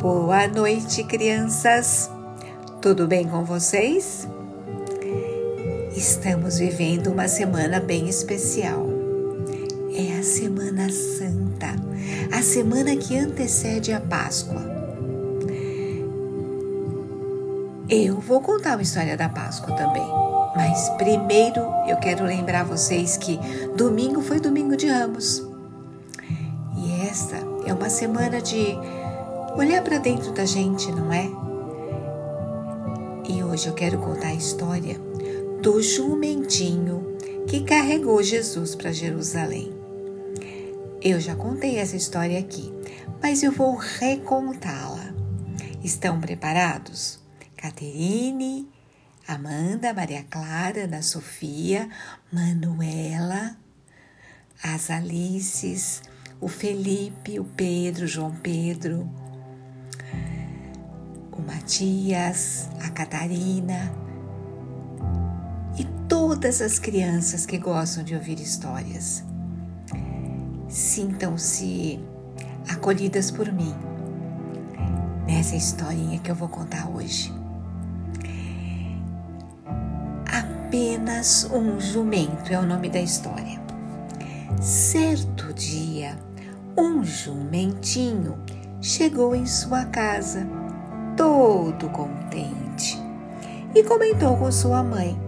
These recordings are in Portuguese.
Boa noite, crianças! Tudo bem com vocês? Estamos vivendo uma semana bem especial. É a Semana Santa, a semana que antecede a Páscoa. Eu vou contar uma história da Páscoa também, mas primeiro eu quero lembrar vocês que domingo foi domingo de Ramos. E esta é uma semana de olhar para dentro da gente, não é? E hoje eu quero contar a história do jumentinho que carregou Jesus para Jerusalém. Eu já contei essa história aqui, mas eu vou recontá-la. Estão preparados? Caterine, Amanda, Maria Clara, Ana Sofia, Manuela, as Alices, o Felipe, o Pedro, João Pedro, Matias, a Catarina e todas as crianças que gostam de ouvir histórias. Sintam-se acolhidas por mim nessa historinha que eu vou contar hoje. Apenas um jumento é o nome da história. Certo dia, um jumentinho chegou em sua casa todo contente e comentou com sua mãe: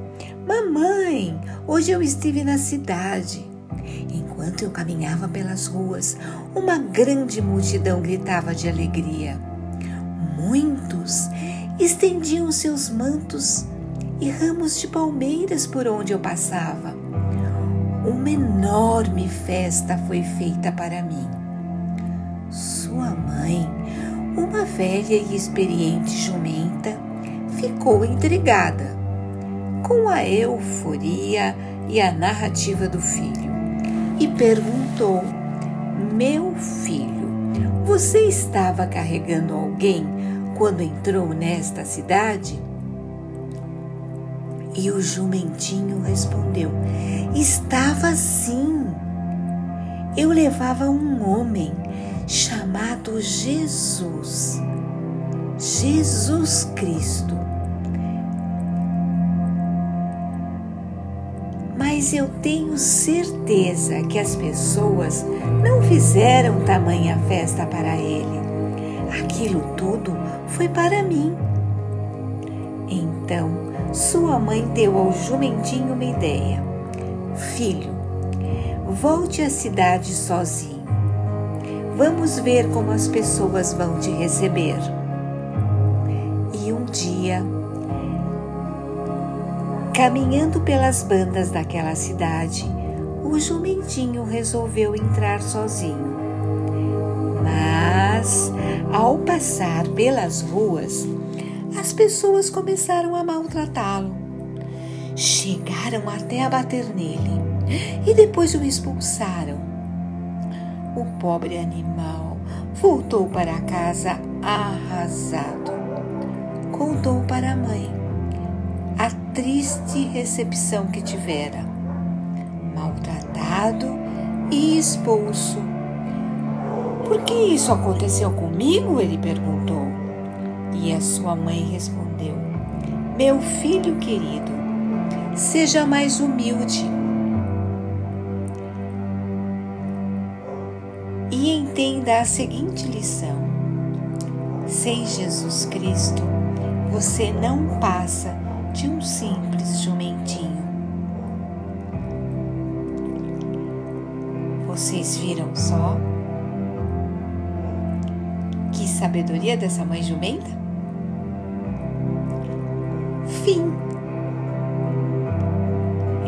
Mamãe, hoje eu estive na cidade. Enquanto eu caminhava pelas ruas, uma grande multidão gritava de alegria. Muitos estendiam seus mantos e ramos de palmeiras por onde eu passava. Uma enorme festa foi feita para mim. Sua mãe uma velha e experiente jumenta ficou intrigada com a euforia e a narrativa do filho e perguntou: Meu filho, você estava carregando alguém quando entrou nesta cidade? E o jumentinho respondeu: Estava sim. Eu levava um homem Jesus, Jesus Cristo. Mas eu tenho certeza que as pessoas não fizeram tamanha festa para ele. Aquilo tudo foi para mim. Então, sua mãe deu ao jumentinho uma ideia. Filho, volte à cidade sozinho Vamos ver como as pessoas vão te receber. E um dia, caminhando pelas bandas daquela cidade, o jumentinho resolveu entrar sozinho. Mas, ao passar pelas ruas, as pessoas começaram a maltratá-lo. Chegaram até a bater nele e depois o expulsaram. O pobre animal voltou para casa arrasado. Contou para a mãe a triste recepção que tivera. Maltratado e expulso. Por que isso aconteceu comigo? Ele perguntou. E a sua mãe respondeu: Meu filho querido, seja mais humilde entenda a seguinte lição: sem Jesus Cristo, você não passa de um simples jumentinho. Vocês viram só? Que sabedoria dessa mãe jumenta? Fim.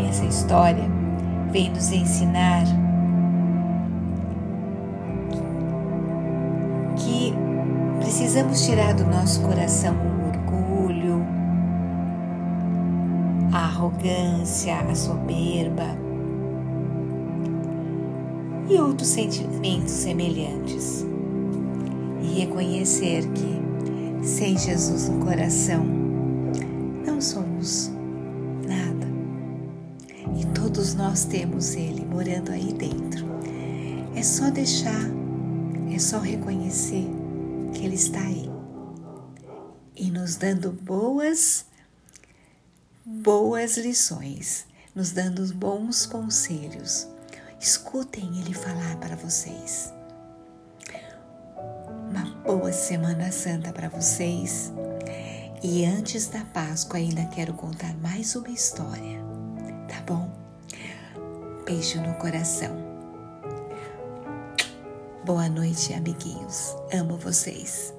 Essa história vem nos ensinar Precisamos tirar do nosso coração o orgulho, a arrogância, a soberba e outros sentimentos semelhantes. E reconhecer que sem Jesus no coração não somos nada. E todos nós temos Ele morando aí dentro. É só deixar, é só reconhecer que Ele está aí e nos dando boas, boas lições, nos dando bons conselhos. Escutem Ele falar para vocês. Uma boa Semana Santa para vocês. E antes da Páscoa, ainda quero contar mais uma história, tá bom? Beijo no coração. Boa noite, amiguinhos. Amo vocês.